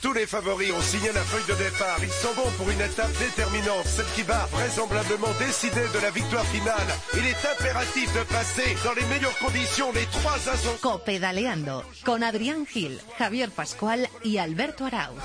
Tous les favoris ont signé la feuille de départ. Ils sont bons pour une étape déterminante, celle qui va vraisemblablement décider de la victoire finale. Il est impératif de passer dans les meilleures conditions les trois ascenseurs. Copedaleando con Adrián Gil, Javier Pascual y Alberto Arauz.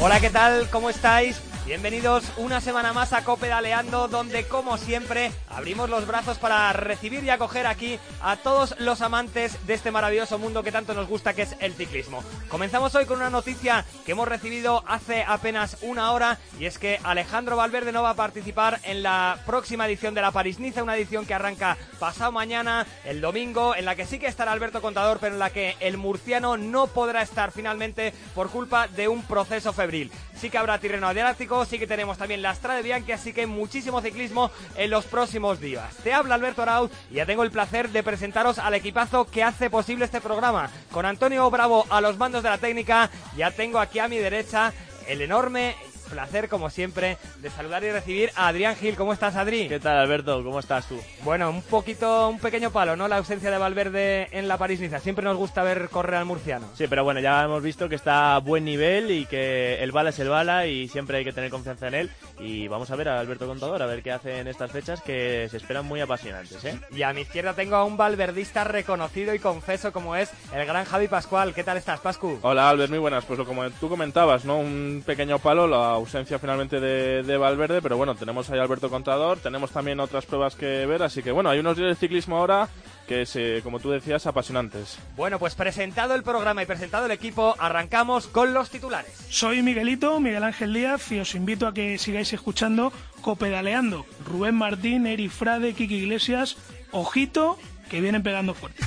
Hola, ¿qué tal? ¿Cómo estáis? Bienvenidos una semana más a Copedaleando, donde como siempre abrimos los brazos para recibir y acoger aquí a todos los amantes de este maravilloso mundo que tanto nos gusta que es el ciclismo. Comenzamos hoy con una noticia que hemos recibido hace apenas una hora y es que Alejandro Valverde no va a participar en la próxima edición de la París-Niza, una edición que arranca pasado mañana, el domingo, en la que sí que estará Alberto Contador, pero en la que el murciano no podrá estar finalmente por culpa de un proceso febril. Sí que habrá tirreno adriático, sí que tenemos también la Strade Bianchi, así que muchísimo ciclismo en los próximos días. Te habla Alberto Arauz y ya tengo el placer de presentaros al equipazo que hace posible este programa. Con Antonio Bravo a los mandos de la técnica, ya tengo aquí a mi derecha el enorme placer, como siempre, de saludar y recibir a Adrián Gil. ¿Cómo estás, Adri? ¿Qué tal, Alberto? ¿Cómo estás tú? Bueno, un poquito, un pequeño palo, ¿no? La ausencia de Valverde en la París-Niza. Siempre nos gusta ver correr al murciano. Sí, pero bueno, ya hemos visto que está a buen nivel y que el bala es el bala y siempre hay que tener confianza en él. Y vamos a ver a Alberto Contador, a ver qué hace en estas fechas que se esperan muy apasionantes, ¿eh? Y a mi izquierda tengo a un valverdista reconocido y confeso como es el gran Javi Pascual. ¿Qué tal estás, Pascu? Hola, Albert, muy buenas. Pues lo como tú comentabas, ¿no? Un pequeño palo, la ausencia finalmente de, de Valverde, pero bueno, tenemos ahí a Alberto Contador, tenemos también otras pruebas que ver, así que bueno, hay unos días de ciclismo ahora que es, eh, como tú decías, apasionantes. Bueno, pues presentado el programa y presentado el equipo, arrancamos con los titulares. Soy Miguelito, Miguel Ángel Díaz, y os invito a que sigáis escuchando Copedaleando. Rubén Martín, Eri Frade, Kiki Iglesias, ojito, que vienen pegando fuerte.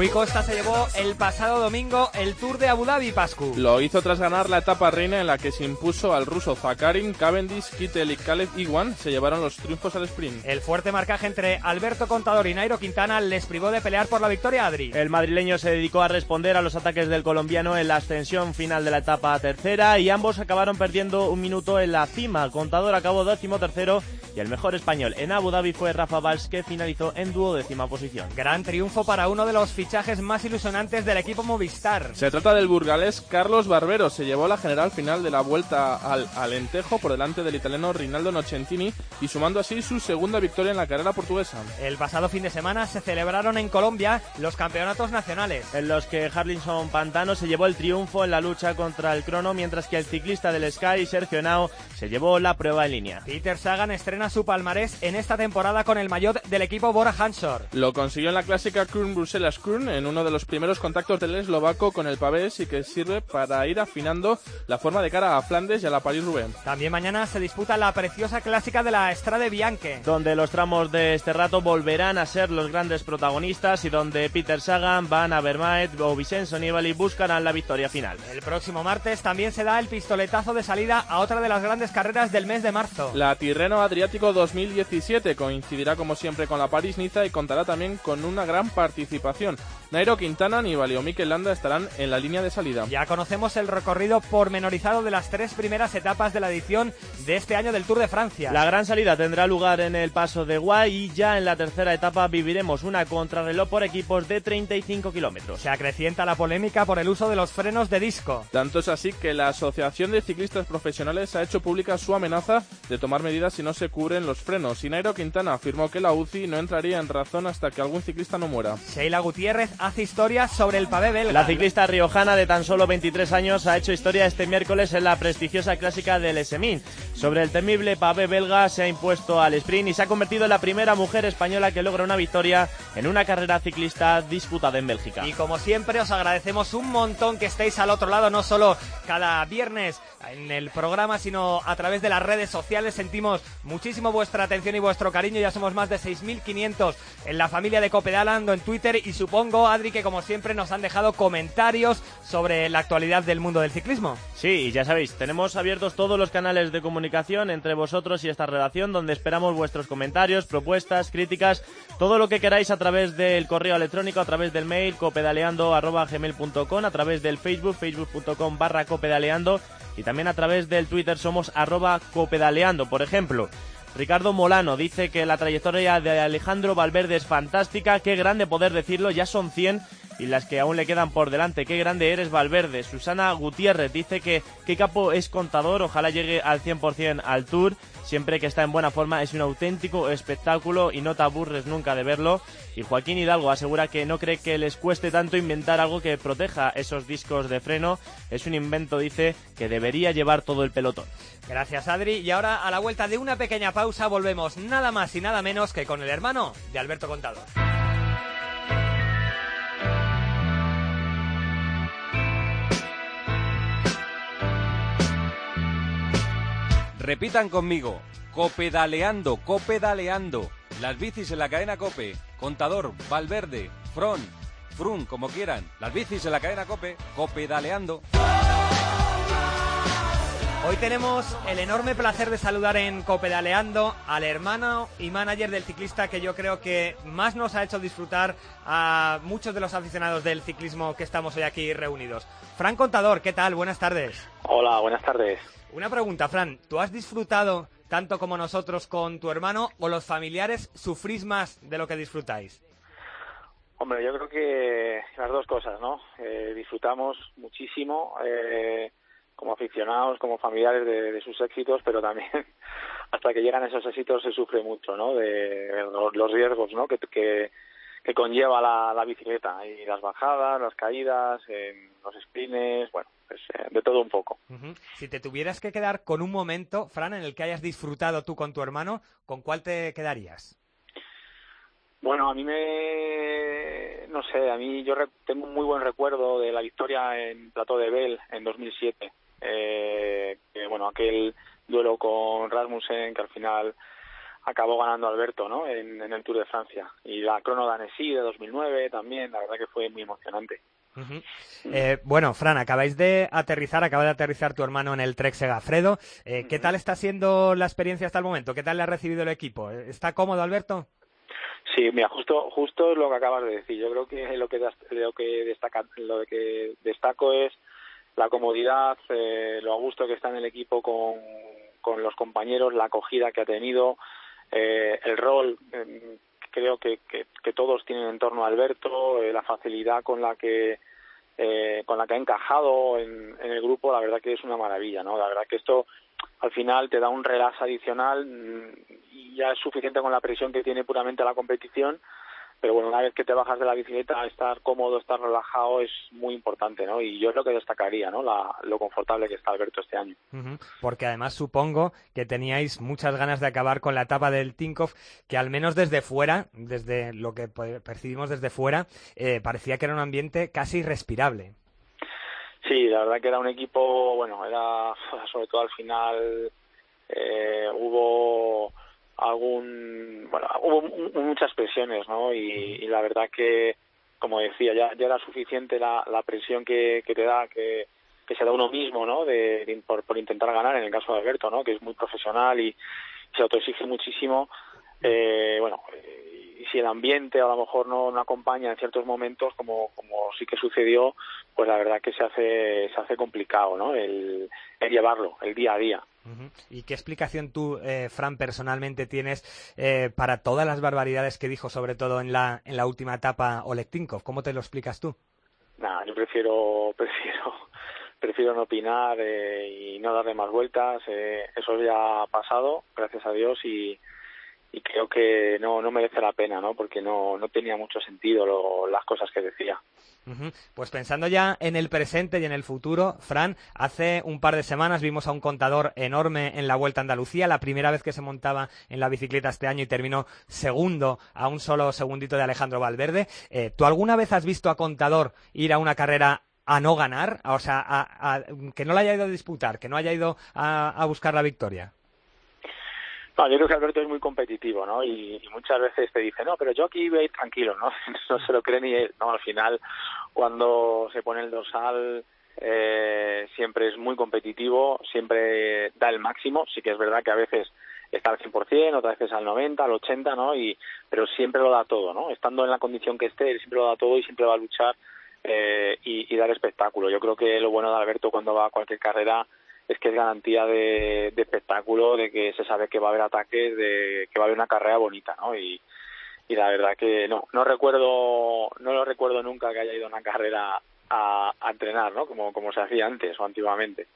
Rui Costa se llevó el pasado domingo el Tour de Abu Dhabi, Pascu. Lo hizo tras ganar la etapa reina en la que se impuso al ruso Zakarin, Cavendish, Kittel y Caleb Iwan. Se llevaron los triunfos al sprint. El fuerte marcaje entre Alberto Contador y Nairo Quintana les privó de pelear por la victoria, Adri. El madrileño se dedicó a responder a los ataques del colombiano en la ascensión final de la etapa tercera y ambos acabaron perdiendo un minuto en la cima. Contador acabó décimo tercero y el mejor español en Abu Dhabi fue Rafa Valls que finalizó en duodécima posición. Gran triunfo para uno de los fichajes más ilusionantes del equipo Movistar. Se trata del burgalés Carlos Barbero. Se llevó la general final de la vuelta al Alentejo por delante del italiano Rinaldo Nocentini y sumando así su segunda victoria en la carrera portuguesa. El pasado fin de semana se celebraron en Colombia los campeonatos nacionales. En los que Harlinson Pantano se llevó el triunfo en la lucha contra el crono, mientras que el ciclista del Sky, Sergio Henao, se llevó la prueba en línea. Peter Sagan estrena su palmarés en esta temporada con el maillot del equipo Bora Hansor. Lo consiguió en la clásica Kern Bruselas Kern en uno de los primeros contactos del eslovaco con el pavés y que sirve para ir afinando la forma de cara a Flandes y a la París-Roubaix. También mañana se disputa la preciosa clásica de la Strade Bianche. Donde los tramos de este rato volverán a ser los grandes protagonistas y donde Peter Sagan, Van Avermaet o Vincenzo Nibali buscarán la victoria final. El próximo martes también se da el pistoletazo de salida a otra de las grandes carreras del mes de marzo. La Tirreno Adriático 2017 coincidirá como siempre con la París-Niza y contará también con una gran participación. Nairo Quintana, Nibali o Mikel Landa estarán en la línea de salida. Ya conocemos el recorrido pormenorizado de las tres primeras etapas de la edición de este año del Tour de Francia. La gran salida tendrá lugar en el Paso de Guay y ya en la tercera etapa viviremos una contrarreloj por equipos de 35 kilómetros. Se acrecienta la polémica por el uso de los frenos de disco. Tanto es así que la Asociación de Ciclistas Profesionales ha hecho pública su amenaza de tomar medidas si no se cubren los frenos. Y Nairo Quintana afirmó que la UCI no entraría en razón hasta que algún ciclista no muera. Sheila Gutiérrez hace historia sobre el pavé belga. La ciclista riojana de tan solo 23 años ha hecho historia este miércoles en la prestigiosa clásica del Esemin. Sobre el temible pavé belga se ha impuesto al sprint y se ha convertido en la primera mujer española que logra una victoria en una carrera ciclista disputada en Bélgica. Y como siempre os agradecemos un montón que estéis al otro lado, no solo cada viernes en el programa, sino a través de las redes sociales. Sentimos muchísimo vuestra atención y vuestro cariño. Ya somos más de 6.500 en la familia de Copedalando en Twitter y supongo, Adri, que como siempre nos han dejado comentarios sobre la actualidad del mundo del ciclismo. Sí, y ya sabéis, tenemos abiertos todos los canales de comunicación entre vosotros y esta redacción donde esperamos vuestros comentarios, propuestas, críticas, todo lo que queráis a través del correo electrónico, a través del mail copedaleando.gmail.com, a través del Facebook, facebook.com barra copedaleando y también a través del Twitter somos arroba copedaleando. Por ejemplo, Ricardo Molano dice que la trayectoria de Alejandro Valverde es fantástica, qué grande poder decirlo, ya son 100 y las que aún le quedan por delante. Qué grande eres, Valverde. Susana Gutiérrez dice que qué capo es contador, ojalá llegue al 100% al Tour. Siempre que está en buena forma es un auténtico espectáculo y no te aburres nunca de verlo. Y Joaquín Hidalgo asegura que no cree que les cueste tanto inventar algo que proteja esos discos de freno. Es un invento, dice, que debería llevar todo el pelotón. Gracias, Adri. Y ahora, a la vuelta de una pequeña pausa, volvemos nada más y nada menos que con el hermano de Alberto Contador. Repitan conmigo, copedaleando, copedaleando. Las bicis en la cadena Cope, Contador, Valverde, Fron, Frun, como quieran. Las bicis en la cadena Cope, copedaleando. Hoy tenemos el enorme placer de saludar en Copedaleando al hermano y manager del ciclista que yo creo que más nos ha hecho disfrutar a muchos de los aficionados del ciclismo que estamos hoy aquí reunidos. Fran Contador, ¿qué tal? Buenas tardes. Hola, buenas tardes. Una pregunta, Fran. ¿Tú has disfrutado tanto como nosotros con tu hermano o los familiares sufrís más de lo que disfrutáis? Hombre, yo creo que las dos cosas, ¿no? Eh, disfrutamos muchísimo eh, como aficionados, como familiares de, sus éxitos, pero también hasta que llegan esos éxitos se sufre mucho, ¿no? De los, riesgos, ¿no? Que, que, conlleva la, bicicleta y las bajadas, las caídas, los sprints, bueno, pues, eh, de todo un poco. Si te tuvieras que quedar con un momento, Fran, en el que hayas disfrutado tú con tu hermano, ¿con cuál te quedarías? Bueno, a mí me... no sé, a mí yo tengo un muy buen recuerdo de la victoria en Plato de Bell en 2007. Eh, que, bueno, aquel duelo con Rasmussen que al final acabó ganando Alberto ¿no? en, en el Tour de Francia. Y la crono de Annecy de 2009 también, la verdad que fue muy emocionante. Eh, bueno, Fran, acabáis de aterrizar, acaba de aterrizar tu hermano en el Trek Segafredo. Eh, ¿Qué tal está siendo la experiencia hasta el momento? ¿Qué tal le ha recibido el equipo? ¿Está cómodo, Alberto? Sí, mira, justo, justo es lo que acabas de decir. Yo creo que lo que, lo que, destaca, lo que destaco es la comodidad, eh, lo a gusto que está en el equipo con, con los compañeros, la acogida que ha tenido, el rol creo que, que, todos tienen en torno a Alberto, la facilidad con la que eh, con la que ha encajado en, el grupo, la verdad que es una maravilla, ¿no? La verdad que esto al final te da un relax adicional mm, y ya es suficiente con la presión que tiene puramente la competición pero bueno, una vez que te bajas de la bicicleta, estar cómodo, estar relajado es muy importante, ¿no? Y yo es lo que destacaría, ¿no? lo confortable que está Alberto este año. Porque además supongo que teníais muchas ganas de acabar con la etapa del Tinkoff, que al menos desde fuera, desde lo que percibimos desde fuera, eh, parecía que era un ambiente casi irrespirable. Sí, la verdad que era un equipo, bueno, era sobre todo al final eh, hubo algún bueno hubo muchas presiones no y, la verdad que como decía ya, era suficiente la, la presión que, que te da que, que se da uno mismo no de, por, por, intentar ganar en el caso de Alberto no que es muy profesional y se autoexige muchísimo. Eh, bueno y si el ambiente a lo mejor no, no acompaña en ciertos momentos como como sí que sucedió pues la verdad que se hace se hace complicado no el, el llevarlo el día a día ¿Y qué explicación tú, eh, Fran, personalmente tienes eh, para todas las barbaridades que dijo, sobre todo en la, en la última etapa Oleg Tinkov? ¿Cómo te lo explicas tú? Nada, yo prefiero, prefiero, prefiero no opinar eh, y no darle más vueltas. eso ya ha pasado, gracias a Dios, y, y creo que no, no merece la pena, ¿no? Porque no, no tenía mucho sentido las cosas que decía. Pues pensando ya en el presente y en el futuro, Fran, hace un par de semanas vimos a un contador enorme en la Vuelta a Andalucía, la primera vez que se montaba en la bicicleta este año y terminó segundo a un solo segundito de Alejandro Valverde. Eh, ¿Tú alguna vez has visto a contador ir a una carrera a no ganar? O sea, a, que no la haya ido a disputar, que no haya ido a buscar la victoria. No, yo creo que Alberto es muy competitivo, ¿no? Y, muchas veces te dice, no, pero yo aquí voy a ir tranquilo, ¿no? no se lo cree ni él, ¿no? Al final, cuando se pone el dorsal, eh, siempre es muy competitivo, siempre da el máximo, sí que es verdad que a veces está al 100%, otras veces al 90, al 80, ¿no? Y, pero siempre lo da todo, ¿no? Estando en la condición que esté, él siempre lo da todo y siempre va a luchar eh, y, y dar espectáculo. Yo creo que lo bueno de Alberto cuando va a cualquier carrera es que es garantía de, espectáculo, de que se sabe que va a haber ataques, de que va a haber una carrera bonita, ¿no? Y, y la verdad que no, no recuerdo, no lo recuerdo nunca que haya ido a una carrera a, entrenar, ¿no? Como, como se hacía antes o antiguamente,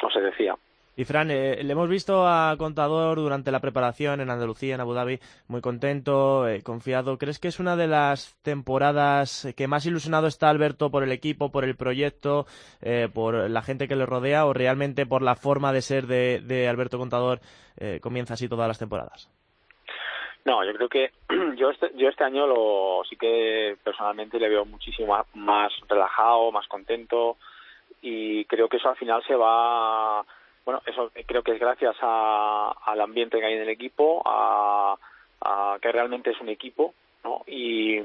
o se decía. Y Fran, eh, le hemos visto a Contador durante la preparación en Andalucía, en Abu Dhabi, muy contento, eh, confiado. ¿Crees que es una de las temporadas que más ilusionado está Alberto por el equipo, por el proyecto, eh, por la gente que le rodea o realmente por la forma de ser de, Alberto Contador comienza así todas las temporadas? No, yo creo que yo este, yo este año lo sí que personalmente le veo muchísimo más relajado, más contento y creo que eso al final se va bueno, eso creo que es gracias al ambiente que hay en el equipo, a, que realmente es un equipo, ¿no? Y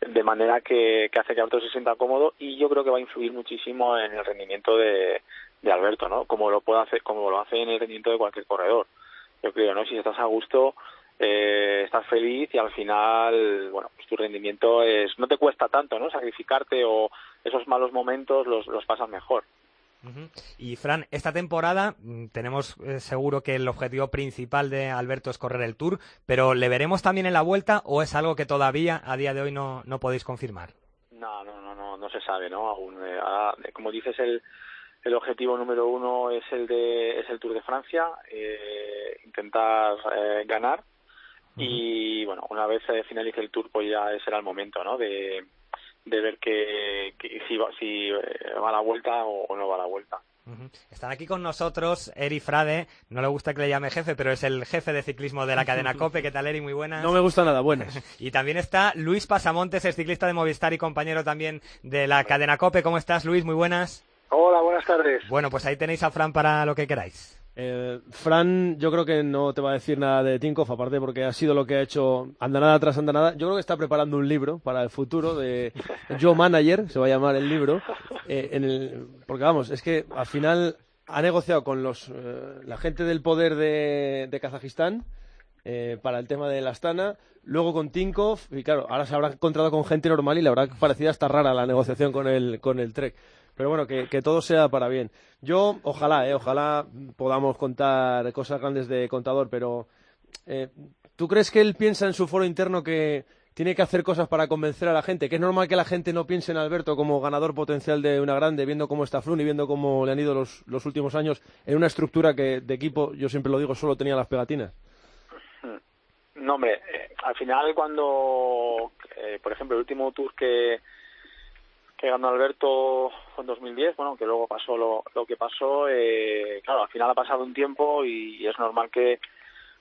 de manera que, hace que Alberto se sienta cómodo y yo creo que va a influir muchísimo en el rendimiento de, Alberto, ¿no? Como lo puede hacer, como lo hace en el rendimiento de cualquier corredor. Yo creo, ¿no? Si estás a gusto, eh, estás feliz y al final, bueno, pues tu rendimiento es, no te cuesta tanto, ¿no? Sacrificarte o esos malos momentos los, los pasas mejor. Y Fran, esta temporada mm, tenemos eh, seguro que el objetivo principal de Alberto es correr el Tour, pero ¿le veremos también en la vuelta o es algo que todavía a día de hoy no, no podéis confirmar? No, no, no, no, no se sabe, ¿no? Aún, eh, como dices, el, el objetivo número uno es el de es el Tour de Francia, eh, intentar ganar y bueno, una vez finalice el Tour, pues ya será el momento, ¿no? De de ver que, si, va, si eh, va a la vuelta o, no va a la vuelta. Están aquí con nosotros Eri Frade, no le gusta que le llame jefe, pero es el jefe de ciclismo de la cadena COPE. ¿Qué tal, Eri? Muy buenas. No me gusta nada, buenas. y también está Luis Pasamontes, es ciclista de Movistar y compañero también de la cadena COPE. ¿Cómo estás, Luis? Muy buenas. Hola, buenas tardes. Bueno, pues ahí tenéis a Fran para lo que queráis. Eh, Fran, yo creo que no te va a decir nada de Tinkoff, aparte porque ha sido lo que ha hecho andanada tras andanada. Yo creo que está preparando un libro para el futuro de Joe Manager, se va a llamar el libro. Eh, en el, porque vamos, es que al final ha negociado con los, eh, la gente del poder de, de Kazajistán eh, para el tema de la Astana, luego con Tinkoff, y claro, ahora se habrá encontrado con gente normal y le habrá parecido hasta rara la negociación con el, con el Trek. Pero bueno, que, todo sea para bien. Yo, ojalá, eh, ojalá podamos contar cosas grandes de contador, pero eh, ¿tú crees que él piensa en su foro interno que tiene que hacer cosas para convencer a la gente? Que es normal que la gente no piense en Alberto como ganador potencial de una grande, viendo cómo está Flun y viendo cómo le han ido los, los últimos años en una estructura que de equipo, yo siempre lo digo, solo tenía las pegatinas. No, hombre, eh, al final cuando, eh, por ejemplo, el último tour que, que ganó Alberto en 2010, bueno, que luego pasó lo, que pasó, eh, claro, al final ha pasado un tiempo y, es normal que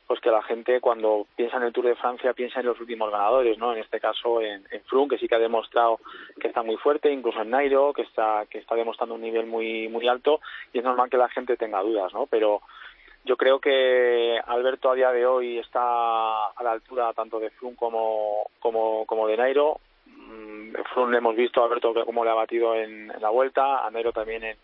pues que la gente cuando piensa en el Tour de Francia piensa en los últimos ganadores, ¿no? En este caso en, en que sí que ha demostrado que está muy fuerte, incluso en Nairo, que está que está demostrando un nivel muy muy alto y es normal que la gente tenga dudas, ¿no? Pero yo creo que Alberto a día de hoy está a la altura tanto de Froome como como como de Nairo hemos visto a Alberto cómo le ha batido en, la vuelta, a Nero también en,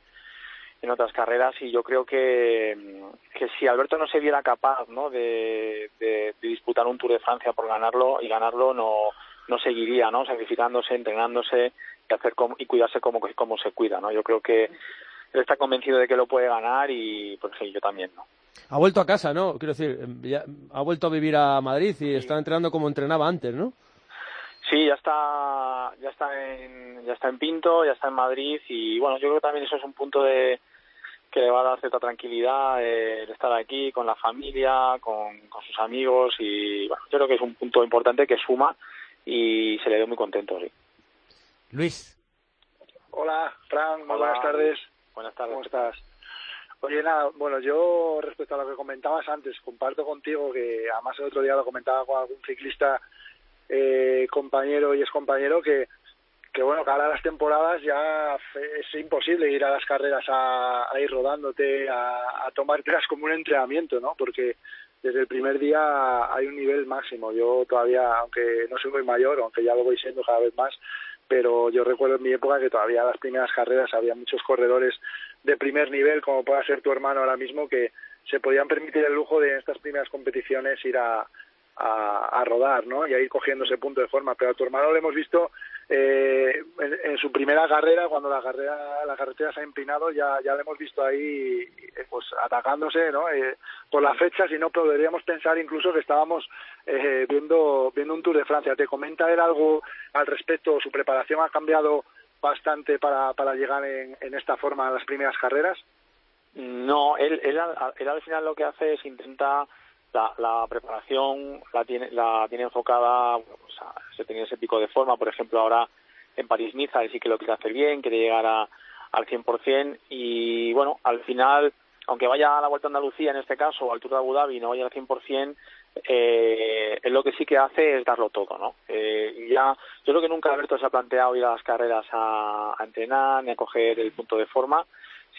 en otras carreras y yo creo que, que si Alberto no se viera capaz ¿no? De, de, disputar un Tour de Francia por ganarlo y ganarlo no, no seguiría no sacrificándose entrenándose y hacer como, y cuidarse como, como se cuida no yo creo que él está convencido de que lo puede ganar y pues sí yo también no ha vuelto a casa no quiero decir ha vuelto a vivir a Madrid y está entrenando como entrenaba antes no Sí, ya está, ya está en, ya está en Pinto, ya está en Madrid y bueno, yo creo que también eso es un punto de que le va a dar cierta tranquilidad eh, el estar aquí con la familia, con, con sus amigos y bueno, yo creo que es un punto importante que suma y se le ve muy contento, sí. Luis. Hola, Fran, buenas tardes. Buenas tardes. ¿Cómo estás? Oye, nada, bueno, yo respecto a lo que comentabas antes, comparto contigo que además el otro día lo comentaba con algún ciclista eh, compañero y es compañero que, que bueno, que ahora las temporadas ya es imposible ir a las carreras a, ir rodándote, a, a tomártelas como un entrenamiento, ¿no? Porque desde el primer día hay un nivel máximo. Yo todavía, aunque no soy muy mayor, aunque ya lo voy siendo cada vez más, pero yo recuerdo en mi época que todavía las primeras carreras había muchos corredores de primer nivel, como pueda ser tu hermano ahora mismo, que se podían permitir el lujo de en estas primeras competiciones ir a, a, rodar, ¿no? Y a ir cogiendo ese punto de forma. Pero a tu hermano lo hemos visto eh, en, su primera carrera, cuando la carrera, la carretera se ha empinado, ya, ya lo hemos visto ahí, eh, pues atacándose, ¿no? Eh, por las fechas y no podríamos pensar incluso que estábamos eh, viendo, viendo un Tour de Francia. ¿Te comenta él algo al respecto? ¿Su preparación ha cambiado bastante para, para llegar en, en esta forma a las primeras carreras? No, él, él, él al final lo que hace es intenta la, la preparación la tiene, la tiene enfocada, o sea, se tiene ese pico de forma, por ejemplo, ahora en París-Niza, él sí que lo quiere hacer bien, quiere llegar a, al 100% y bueno, al final, aunque vaya a la Vuelta a Andalucía en este caso, o al Tour de Abu Dhabi no vaya al 100%, eh, él lo que sí que hace es darlo todo, ¿no? Eh, ya, yo creo que nunca Alberto se ha planteado ir a las carreras a, a entrenar ni a coger el punto de forma,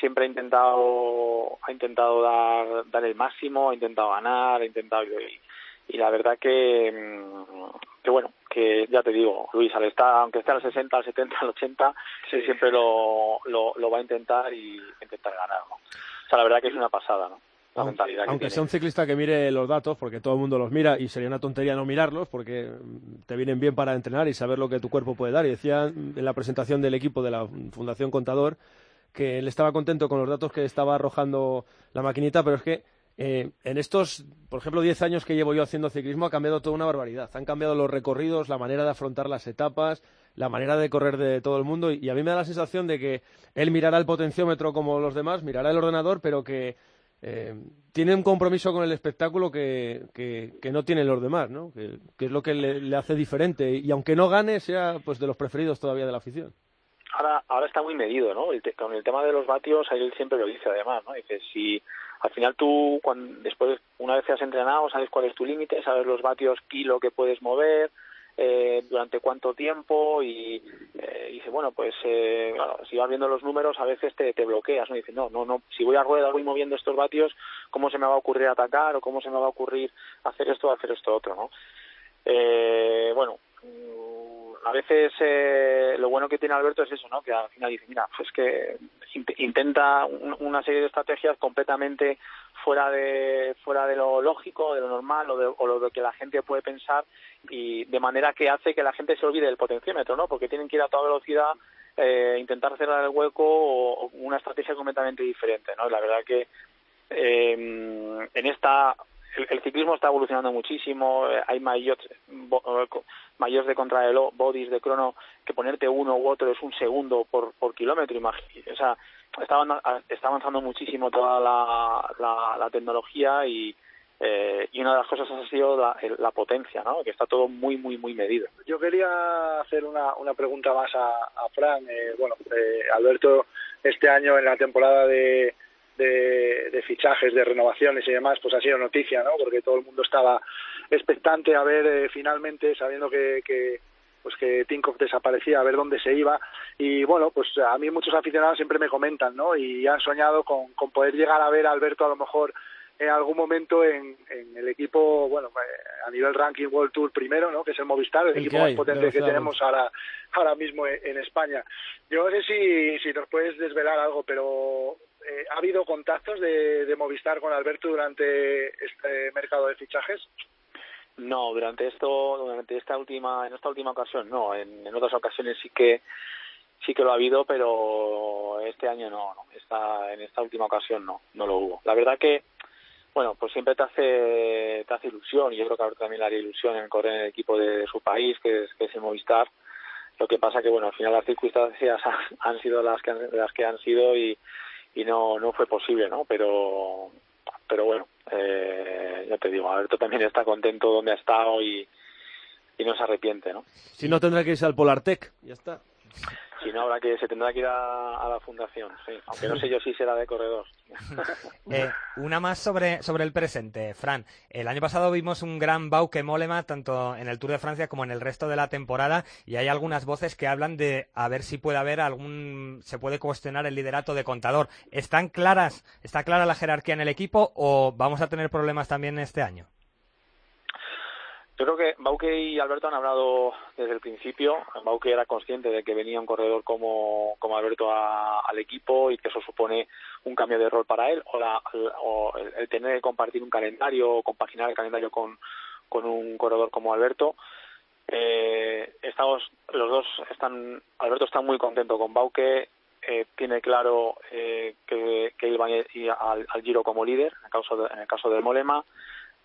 siempre ha intentado ha intentado dar dar el máximo ha intentado ganar ha intentado y, y la verdad que mm, que bueno que ya te digo Luis al estar aunque esté al 60 al 70 al 80 sí. siempre lo, lo, lo va a intentar y intentar ganar ¿no? o sea la verdad que es una pasada no la aunque, mentalidad que aunque tiene. sea un ciclista que mire los datos, porque todo el mundo los mira y sería una tontería no mirarlos, porque te vienen bien para entrenar y saber lo que tu cuerpo puede dar. Y decía en la presentación del equipo de la Fundación Contador que él estaba contento con los datos que estaba arrojando la maquinita, pero es que eh, en estos, por ejemplo, 10 años que llevo yo haciendo ciclismo ha cambiado toda una barbaridad. Han cambiado los recorridos, la manera de afrontar las etapas, la manera de correr de todo el mundo y a mí me da la sensación de que él mirará el potenciómetro como los demás, mirará el ordenador, pero que eh, tiene un compromiso con el espectáculo que, que, no tienen los demás, ¿no? Que, que es lo que le, le, hace diferente y aunque no gane sea pues de los preferidos todavía de la afición. Ahora, ahora está muy medido, ¿no? El te, con el tema de los vatios, él siempre lo dice además, ¿no? Dice, si al final tú, cuando, después, una vez que has entrenado, sabes cuál es tu límite, sabes los vatios kilo que puedes mover, eh, durante cuánto tiempo y eh, dice bueno pues eh, claro, si vas viendo los números a veces te, te bloqueas no dice no no no si voy a rueda voy moviendo estos vatios cómo se me va a ocurrir atacar o cómo se me va a ocurrir hacer esto o hacer esto otro no eh, bueno a veces eh, lo bueno que tiene Alberto es eso, ¿no? Que al final dice, mira, pues que intenta una serie de estrategias completamente fuera de fuera de lo lógico, de lo normal o de, o lo que la gente puede pensar y de manera que hace que la gente se olvide del potenciómetro, ¿no? Porque tienen que ir a toda velocidad, eh, intentar cerrar el hueco o, una estrategia completamente diferente, ¿no? La verdad que eh, en esta el, ciclismo está evolucionando muchísimo, eh, hay mayores, mayores de contrarreloj, bodies de crono, que ponerte uno u otro es un segundo por, por kilómetro, imagínate. O sea, está, está avanzando muchísimo toda la, la, la tecnología y, eh, y una de las cosas ha sido la, la, potencia, ¿no? que está todo muy, muy, muy medido. Yo quería hacer una, una pregunta más a, a Fran. Eh, bueno, eh, Alberto, este año en la temporada de de, de, fichajes, de renovaciones y demás, pues ha sido noticia, ¿no? Porque todo el mundo estaba expectante a ver eh, finalmente, sabiendo que, que pues que Tinkoff desaparecía, a ver dónde se iba. Y bueno, pues a mí muchos aficionados siempre me comentan, ¿no? Y han soñado con, con poder llegar a ver a Alberto a lo mejor en algún momento en, en el equipo, bueno, eh, a nivel ranking World Tour primero, ¿no? Que es el Movistar, el, el equipo más potente que tenemos ahora, ahora mismo en, en España. Yo no sé si, si nos puedes desvelar algo, pero eh, ¿ha habido contactos de, de, Movistar con Alberto durante este mercado de fichajes? No, durante esto, durante esta última, en esta última ocasión no. En, en otras ocasiones sí que sí que lo ha habido, pero este año no, no. Esta, en esta última ocasión no, no lo hubo. La verdad que, bueno, pues siempre te hace, te hace ilusión, y yo creo que ahora también le haría ilusión en correr en el equipo de, su país, que es, el Movistar. Lo que pasa que, bueno, al final las circunstancias han, han sido las que han, las que han sido y, y no no fue posible no pero pero bueno eh, ya te digo Alberto también está contento donde ha estado y y no se arrepiente no si no tendrá que irse al Polartec ya está si no habrá que se tendrá que ir a, la fundación sí aunque no sé yo si será de corredor eh, una más sobre, sobre el presente, Fran. El año pasado vimos un gran Bauke Molema tanto en el Tour de Francia como en el resto de la temporada y hay algunas voces que hablan de a ver si puede haber algún se puede cuestionar el liderato de contador. ¿Están claras, está clara la jerarquía en el equipo o vamos a tener problemas también este año? Yo creo que Bauke y Alberto han hablado desde el principio. Bauke era consciente de que venía un corredor como, como Alberto a, al equipo y que eso supone un cambio de rol para él o, la, o el, tener que compartir un calendario o compaginar el calendario con, con un corredor como Alberto. Eh, estamos, los dos están, Alberto está muy contento con Bauke, eh, tiene claro eh, que, que va a ir al, al, Giro como líder, en el caso de, en el caso de Molema.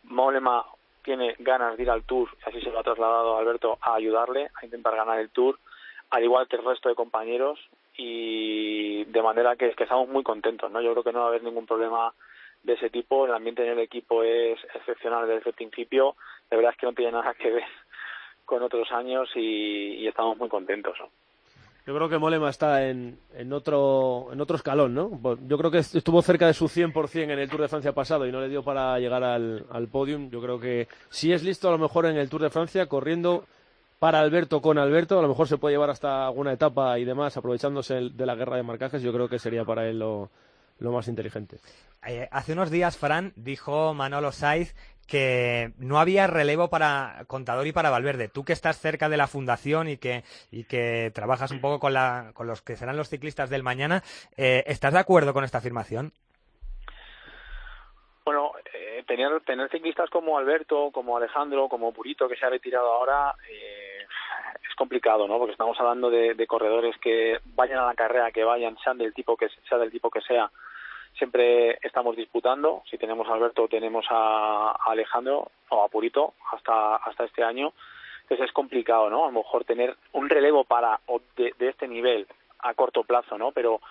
Molema tiene ganas de ir al Tour, así se lo ha trasladado Alberto a ayudarle a intentar ganar el Tour, al igual que el resto de compañeros, y de manera que, que estamos muy contentos, ¿no? Yo creo que no va a haber ningún problema de ese tipo, el ambiente en el equipo es excepcional desde el principio, de verdad es que no tiene nada que ver con otros años y, estamos muy contentos. Yo creo que Molema está en, en, otro, en otro escalón, ¿no? Yo creo que estuvo cerca de su 100% en el Tour de Francia pasado y no le dio para llegar al, al podium. Yo creo que si es listo a lo mejor en el Tour de Francia corriendo para Alberto con Alberto, a lo mejor se puede llevar hasta alguna etapa y demás aprovechándose de la guerra de marcajes. Yo creo que sería para él lo, más inteligente. Eh, hace unos días, Fran, dijo Manolo Saiz que no había relevo para Contador y para Valverde. Tú que estás cerca de la fundación y que, y que trabajas un poco con, la, con los que serán los ciclistas del mañana, eh, ¿estás de acuerdo con esta afirmación? Bueno, eh, tener, tener ciclistas como Alberto, como Alejandro, como Purito, que se ha retirado ahora, eh, es complicado, ¿no? Porque estamos hablando de, de, corredores que vayan a la carrera, que vayan, sean del tipo que sea del tipo que sea, siempre estamos disputando. Si tenemos a Alberto, tenemos a, Alejandro o a Purito hasta hasta este año. Entonces es complicado, ¿no? A lo mejor tener un relevo para de, de este nivel a corto plazo, ¿no? Pero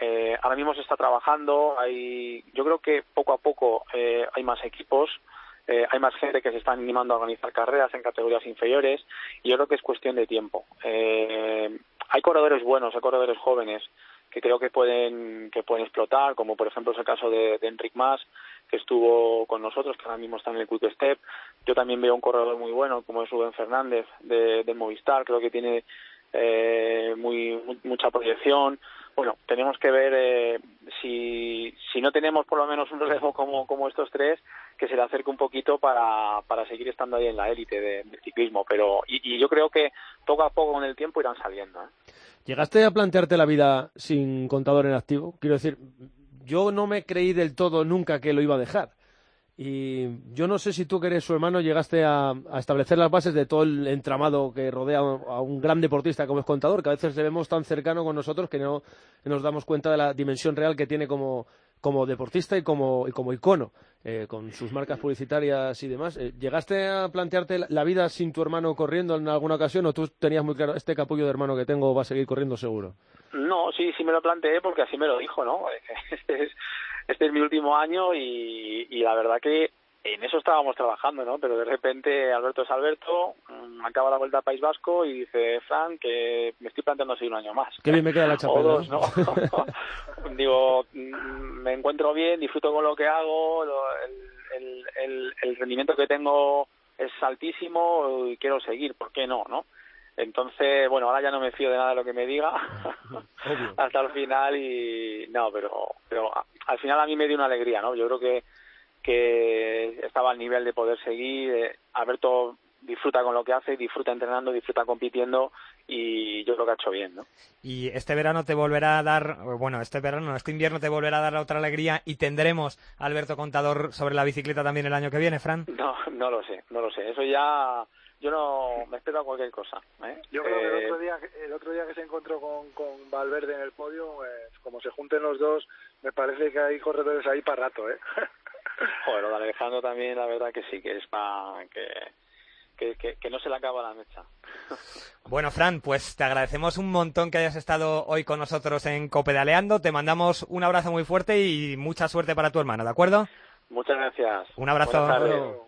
eh, ahora mismo se está trabajando. Hay, yo creo que poco a poco eh, hay más equipos. Eh, hay más gente que se está animando a organizar carreras en categorías inferiores y yo creo que es cuestión de tiempo. Eh, hay corredores buenos, hay corredores jóvenes que creo que pueden que pueden explotar, como por ejemplo es el caso de, de Enric Mas, que estuvo con nosotros, que ahora mismo está en el Quick Step. Yo también veo un corredor muy bueno, como es Rubén Fernández de, de Movistar, creo que tiene eh, muy, mucha proyección. Bueno, tenemos que ver eh, si, si no tenemos por lo menos un relevo como, como estos tres, que se le acerque un poquito para, para seguir estando ahí en la élite de, del ciclismo. Pero, y, yo creo que poco a poco con el tiempo irán saliendo. ¿eh? ¿Llegaste a plantearte la vida sin contador en activo? Quiero decir, yo no me creí del todo nunca que lo iba a dejar. Y yo no sé si tú, que eres su hermano, llegaste a, establecer las bases de todo el entramado que rodea a un gran deportista como es contador, que a veces le vemos tan cercano con nosotros que no nos damos cuenta de la dimensión real que tiene como, como deportista y como, y como icono, eh, con sus marcas publicitarias y demás. Eh, ¿Llegaste a plantearte la vida sin tu hermano corriendo en alguna ocasión o tú tenías muy claro, este capullo de hermano que tengo va a seguir corriendo seguro? No, sí, sí me lo planteé porque así me lo dijo, ¿no? Este es, mi último año y, y la verdad que en eso estábamos trabajando, ¿no? Pero de repente Alberto es Alberto, acaba la vuelta al País Vasco y dice, Fran, que me estoy planteando seguir un año más. Qué bien me queda la chapela. O dos, ¿no? Digo, me encuentro bien, disfruto con lo que hago, lo, el, el, el, el rendimiento que tengo es altísimo y quiero seguir, ¿por qué no, no? Entonces, bueno, ahora ya no me fío de nada de lo que me diga hasta el final y no, pero pero al final a mí me dio una alegría, ¿no? Yo creo que que estaba al nivel de poder seguir. Eh, Alberto disfruta con lo que hace, disfruta entrenando, disfruta compitiendo y yo creo que ha hecho bien, ¿no? Y este verano te volverá a dar, bueno, este verano, este invierno te volverá a dar otra alegría y tendremos a Alberto Contador sobre la bicicleta también el año que viene, Fran. No, no lo sé, no lo sé. Eso ya yo no me espero a cualquier cosa. ¿eh? Yo creo eh... que el otro día, el otro día que se encontró con, con Valverde en el podio, pues, como se junten los dos, me parece que hay corredores ahí para rato, ¿eh? Joder, lo de Alejandro también, la verdad que sí, que es para que, que, que, que, no se le acaba la mecha. Bueno, Fran, pues te agradecemos un montón que hayas estado hoy con nosotros en Copedaleando. Te mandamos un abrazo muy fuerte y mucha suerte para tu hermano, ¿de acuerdo? Muchas gracias. Un abrazo.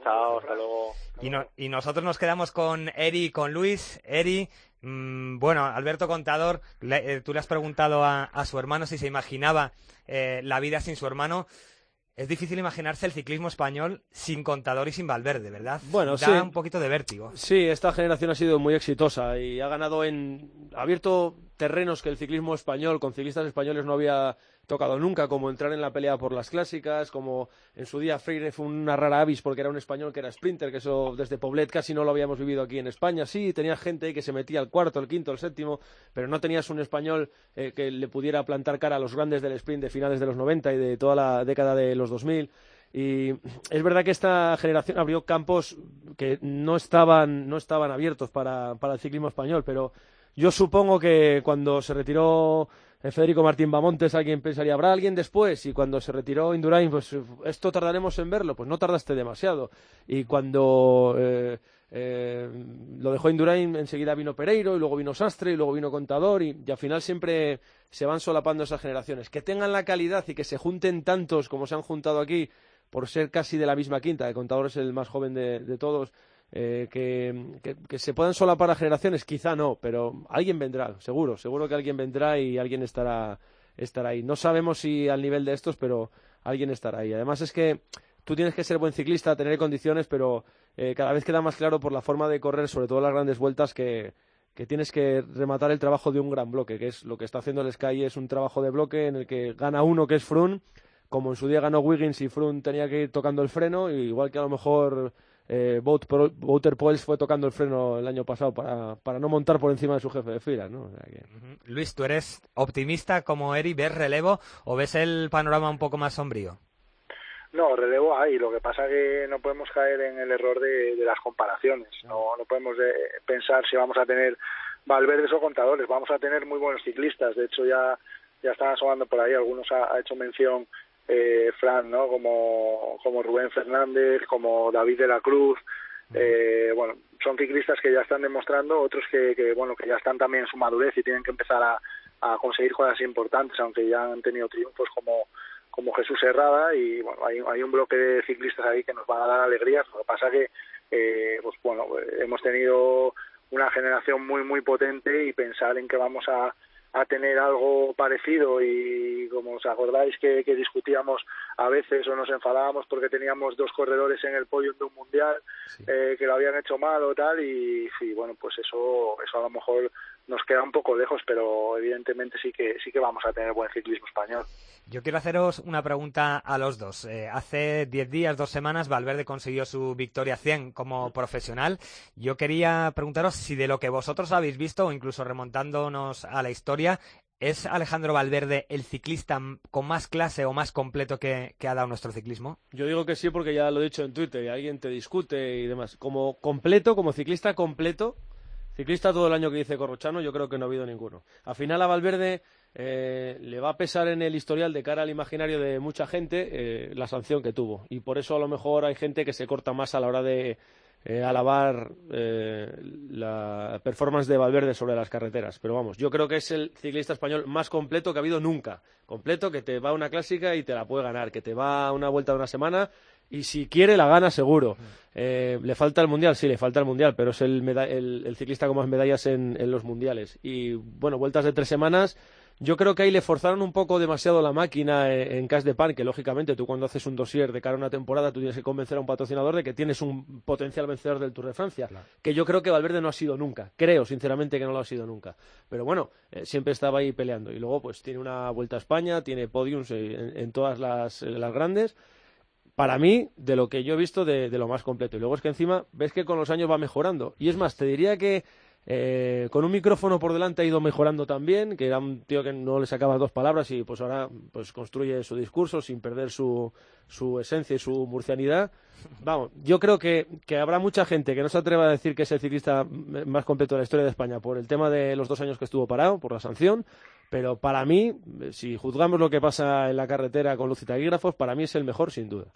Chao, hasta luego. Y, no, y, nosotros nos quedamos con Eri y con Luis. Eri, mmm, bueno, Alberto Contador, le, eh, tú le has preguntado a, a, su hermano si se imaginaba eh, la vida sin su hermano. Es difícil imaginarse el ciclismo español sin Contador y sin Valverde, ¿verdad? Bueno, da sí. un poquito de vértigo. Sí, esta generación ha sido muy exitosa y ha ganado en... ha abierto terrenos que el ciclismo español, con ciclistas españoles no había tocado nunca, como entrar en la pelea por las clásicas, como en su día Freire fue una rara avis porque era un español que era sprinter, que eso desde Poblet casi no lo habíamos vivido aquí en España. Sí, tenía gente que se metía al cuarto, el quinto, el séptimo, pero no tenías un español eh, que le pudiera plantar cara a los grandes del sprint de finales de los 90 y de toda la década de los 2000. Y es verdad que esta generación abrió campos que no estaban, no estaban abiertos para, para el ciclismo español, pero yo supongo que cuando se retiró eh, Federico Martín Bamontes, alguien pensaría, ¿habrá alguien después? Y cuando se retiró Indurain, pues esto tardaremos en verlo. Pues no tardaste demasiado. Y cuando eh, eh, lo dejó Indurain, enseguida vino Pereiro, y luego vino Sastre, y luego vino Contador, y, al final siempre se van solapando esas generaciones. Que tengan la calidad y que se junten tantos como se han juntado aquí, por ser casi de la misma quinta, que Contador es el más joven de, todos, eh, que, se puedan solapar a generaciones, quizá no, pero alguien vendrá, seguro, seguro que alguien vendrá y alguien estará, estará ahí. No sabemos si al nivel de estos, pero alguien estará ahí. Además es que tú tienes que ser buen ciclista, tener condiciones, pero eh, cada vez queda más claro por la forma de correr, sobre todo las grandes vueltas, que, que tienes que rematar el trabajo de un gran bloque, que es lo que está haciendo el Sky, es un trabajo de bloque en el que gana uno, que es Frun, como en su día ganó Wiggins y Froome tenía que ir tocando el freno, igual que a lo mejor eh, Wouter Poels fue tocando el freno el año pasado para, para no montar por encima de su jefe de fila. ¿no? Luis, ¿tú eres optimista como Eri? ¿Ves relevo o ves el panorama un poco más sombrío? No, relevo hay. Lo que pasa que no podemos caer en el error de, las comparaciones. No, no podemos eh, pensar si vamos a tener Valverdes o contadores. Vamos a tener muy buenos ciclistas. De hecho, ya, ya están asomando por ahí. Algunos ha hecho mención eh, Fran, ¿no? Como, como Rubén Fernández, como David de la Cruz, eh, bueno, son ciclistas que ya están demostrando, otros que, que, bueno, que ya están también en su madurez y tienen que empezar a, a conseguir cosas importantes, aunque ya han tenido triunfos como como Jesús Herrada y bueno, hay, hay un bloque de ciclistas ahí que nos van a dar alegrías. Lo que pasa que, eh, pues bueno, hemos tenido una generación muy, muy potente y pensar en que vamos a, a tener algo parecido y como os acordáis que, discutíamos a veces o nos enfadábamos porque teníamos dos corredores en el podio de un mundial eh, que lo habían hecho mal o tal y sí, bueno pues eso eso a lo mejor nos queda un poco lejos pero evidentemente sí que sí que vamos a tener buen ciclismo español yo quiero haceros una pregunta a los dos. Eh, hace 10 días, dos semanas, Valverde consiguió su victoria 100 como profesional. Yo quería preguntaros si de lo que vosotros habéis visto, o incluso remontándonos a la historia, ¿es Alejandro Valverde el ciclista con más clase o más completo que, ha dado nuestro ciclismo? Yo digo que sí porque ya lo he dicho en Twitter y alguien te discute y demás. Como completo, como ciclista completo, ciclista todo el año que dice Corrochano, yo creo que no ha habido ninguno. Al final a Valverde eh, le va a pesar en el historial de cara al imaginario de mucha gente eh, la sanción que tuvo. Y por eso a lo mejor hay gente que se corta más a la hora de eh, alabar la performance de Valverde sobre las carreteras. Pero vamos, yo creo que es el ciclista español más completo que ha habido nunca. Completo, que te va a una clásica y te la puede ganar, que te va a una vuelta de una semana y si quiere la gana seguro. le falta el mundial, sí, le falta el mundial, pero es el, ciclista con más medallas en, en, los mundiales. Y bueno, vueltas de tres semanas, yo creo que ahí le forzaron un poco demasiado la máquina en, Cash de Pan, que lógicamente tú cuando haces un dossier de cara a una temporada, tú tienes que convencer a un patrocinador de que tienes un potencial vencedor del Tour de Francia, que yo creo que Valverde no ha sido nunca, creo sinceramente que no lo ha sido nunca, pero bueno, eh, siempre estaba ahí peleando. Y luego pues tiene una vuelta a España, tiene podiums en, todas las, grandes, para mí, de lo que yo he visto, de, de lo más completo. Y luego es que encima ves que con los años va mejorando. Y es más, te diría que eh, con un micrófono por delante ha ido mejorando también, que era un tío que no le sacaba dos palabras y pues ahora pues construye su discurso sin perder su, su esencia y su murcianidad. Vamos, yo creo que, que, habrá mucha gente que no se atreva a decir que es el ciclista más completo de la historia de España por el tema de los dos años que estuvo parado, por la sanción, pero para mí, si juzgamos lo que pasa en la carretera con luz y taquígrafos, para mí es el mejor sin duda.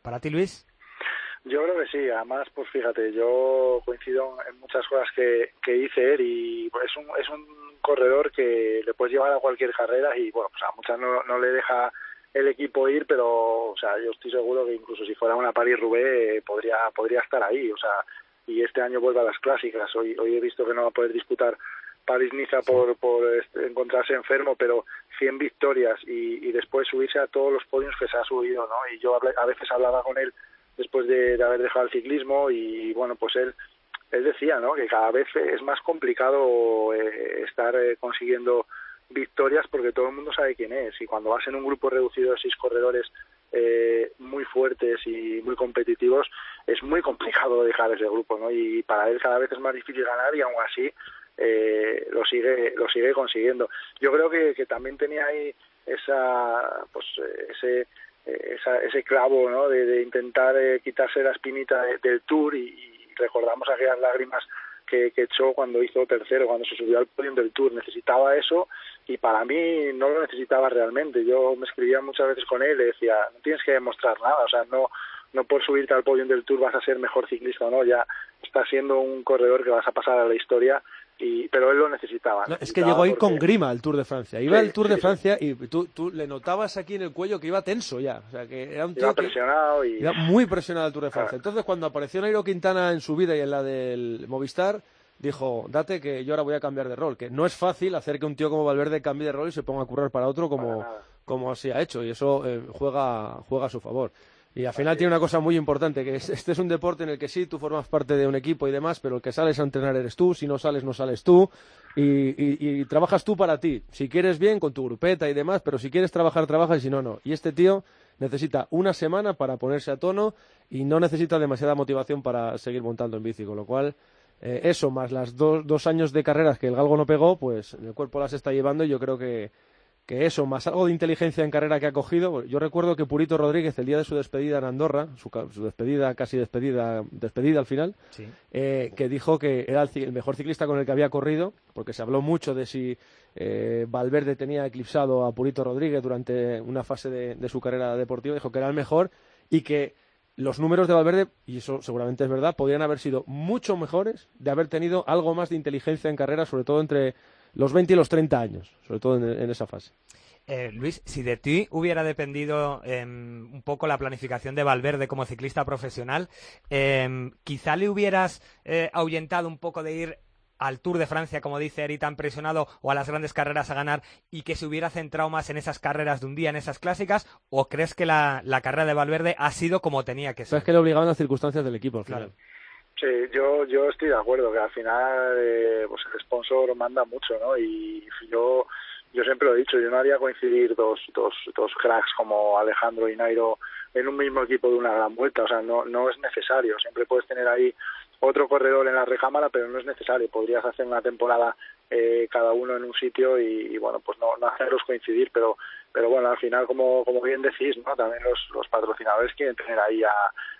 ¿Para ti, Luis? Yo creo que sí, además, pues fíjate, yo coincido en muchas cosas que, que dice él y pues, es un, es un corredor que le puedes llevar a cualquier carrera y bueno, pues a muchas no, no le deja el equipo ir, pero o sea, yo estoy seguro que incluso si fuera una París-Roubaix podría, podría estar ahí, o sea, y este año vuelve a las clásicas, hoy, hoy he visto que no va a poder disputar París-Niza por, por encontrarse enfermo, pero 100 victorias y, y después subirse a todos los podios que se ha subido, ¿no? Y yo a veces hablaba con él después de, haber dejado el ciclismo y bueno, pues él, él decía ¿no? que cada vez es más complicado eh, estar eh, consiguiendo victorias porque todo el mundo sabe quién es y cuando vas en un grupo reducido de seis corredores eh, muy fuertes y muy competitivos es muy complicado dejar ese grupo ¿no? y para él cada vez es más difícil ganar y aún así eh, lo sigue lo sigue consiguiendo yo creo que, también tenía ahí esa pues ese eh, esa, ese clavo ¿no? de, de intentar eh, quitarse la espinita de- del Tour y, y recordamos aquellas lágrimas que, que echó cuando hizo tercero, cuando se subió al podio del Tour. Necesitaba eso y para mí no lo necesitaba realmente. Yo me escribía muchas veces con él y decía, no tienes que demostrar nada, o sea, no no por subirte al podio del Tour vas a ser mejor ciclista o no, ya está siendo un corredor que vas a pasar a la historia y pero él lo necesitaba. No, es que llegó ahí porque- con grima al Tour de Francia. Iba Sí, al Tour de sí. Francia y tú, tú le notabas aquí en el cuello que iba tenso ya. O sea, que era un tío Iba que presionado y iba muy presionado al Tour de Francia. Claro. Entonces, cuando apareció Nairo Quintana en su vida y en la del Movistar, dijo, date que yo ahora voy a cambiar de rol. Que no es fácil hacer que un tío como Valverde cambie de rol y se ponga a currar para otro como, Para como así ha hecho. Y eso eh, juega, juega a su favor. Y al final tiene una cosa muy importante, que es- este es un deporte en el que sí, tú formas parte de un equipo y demás, pero el que sales a entrenar eres tú, si no sales, no sales tú, y, y- y trabajas tú para ti. Si quieres bien, con tu grupeta y demás, pero si quieres trabajar, trabajas, y si no, no. Y este tío necesita una semana para ponerse a tono y no necesita demasiada motivación para seguir montando en bici, con lo cual... eh, eso, más las dos, dos años de carreras que el galgo no pegó, pues el cuerpo las está llevando y yo creo que, que eso, más algo de inteligencia en carrera que ha cogido. Yo recuerdo que Purito Rodríguez, el día de su despedida en Andorra, su, despedida, casi despedida, despedida al final, Sí. eh, que dijo que era el, el mejor ciclista con el que había corrido, porque se habló mucho de si eh, Valverde tenía eclipsado a Purito Rodríguez durante una fase de, de su carrera deportiva, dijo que era el mejor y que los números de Valverde, y eso seguramente es verdad, podrían haber sido mucho mejores de haber tenido algo más de inteligencia en carrera, sobre todo entre los 20 y los 30 años, sobre todo en- en esa fase. Eh, Luis, si de ti hubiera dependido em, un poco la planificación de Valverde como ciclista profesional, em, quizá le hubieras eh, ahuyentado un poco de ir al Tour de Francia, como dice Eri, tan presionado, o a las grandes carreras a ganar, y que se hubiera centrado más en esas carreras de un día, en esas clásicas, o crees que la, la carrera de Valverde ha sido como tenía que ser? Sabes que le obligaban las circunstancias del equipo al final. Claro. Sí, yo, yo estoy de acuerdo que al final eh, pues el sponsor manda mucho, ¿no? Y yo, yo siempre lo he dicho, yo no haría coincidir dos, dos, dos cracks como Alejandro y Nairo en un mismo equipo de una gran vuelta, o sea, no, no es necesario, siempre puedes tener ahí otro corredor en la recámara, pero no es necesario, podrías hacer una temporada eh, cada uno en un sitio y, bueno, pues no, no hacerlos coincidir, pero pero bueno, al final, como, como bien decís, ¿no? También los, los patrocinadores quieren tener ahí a,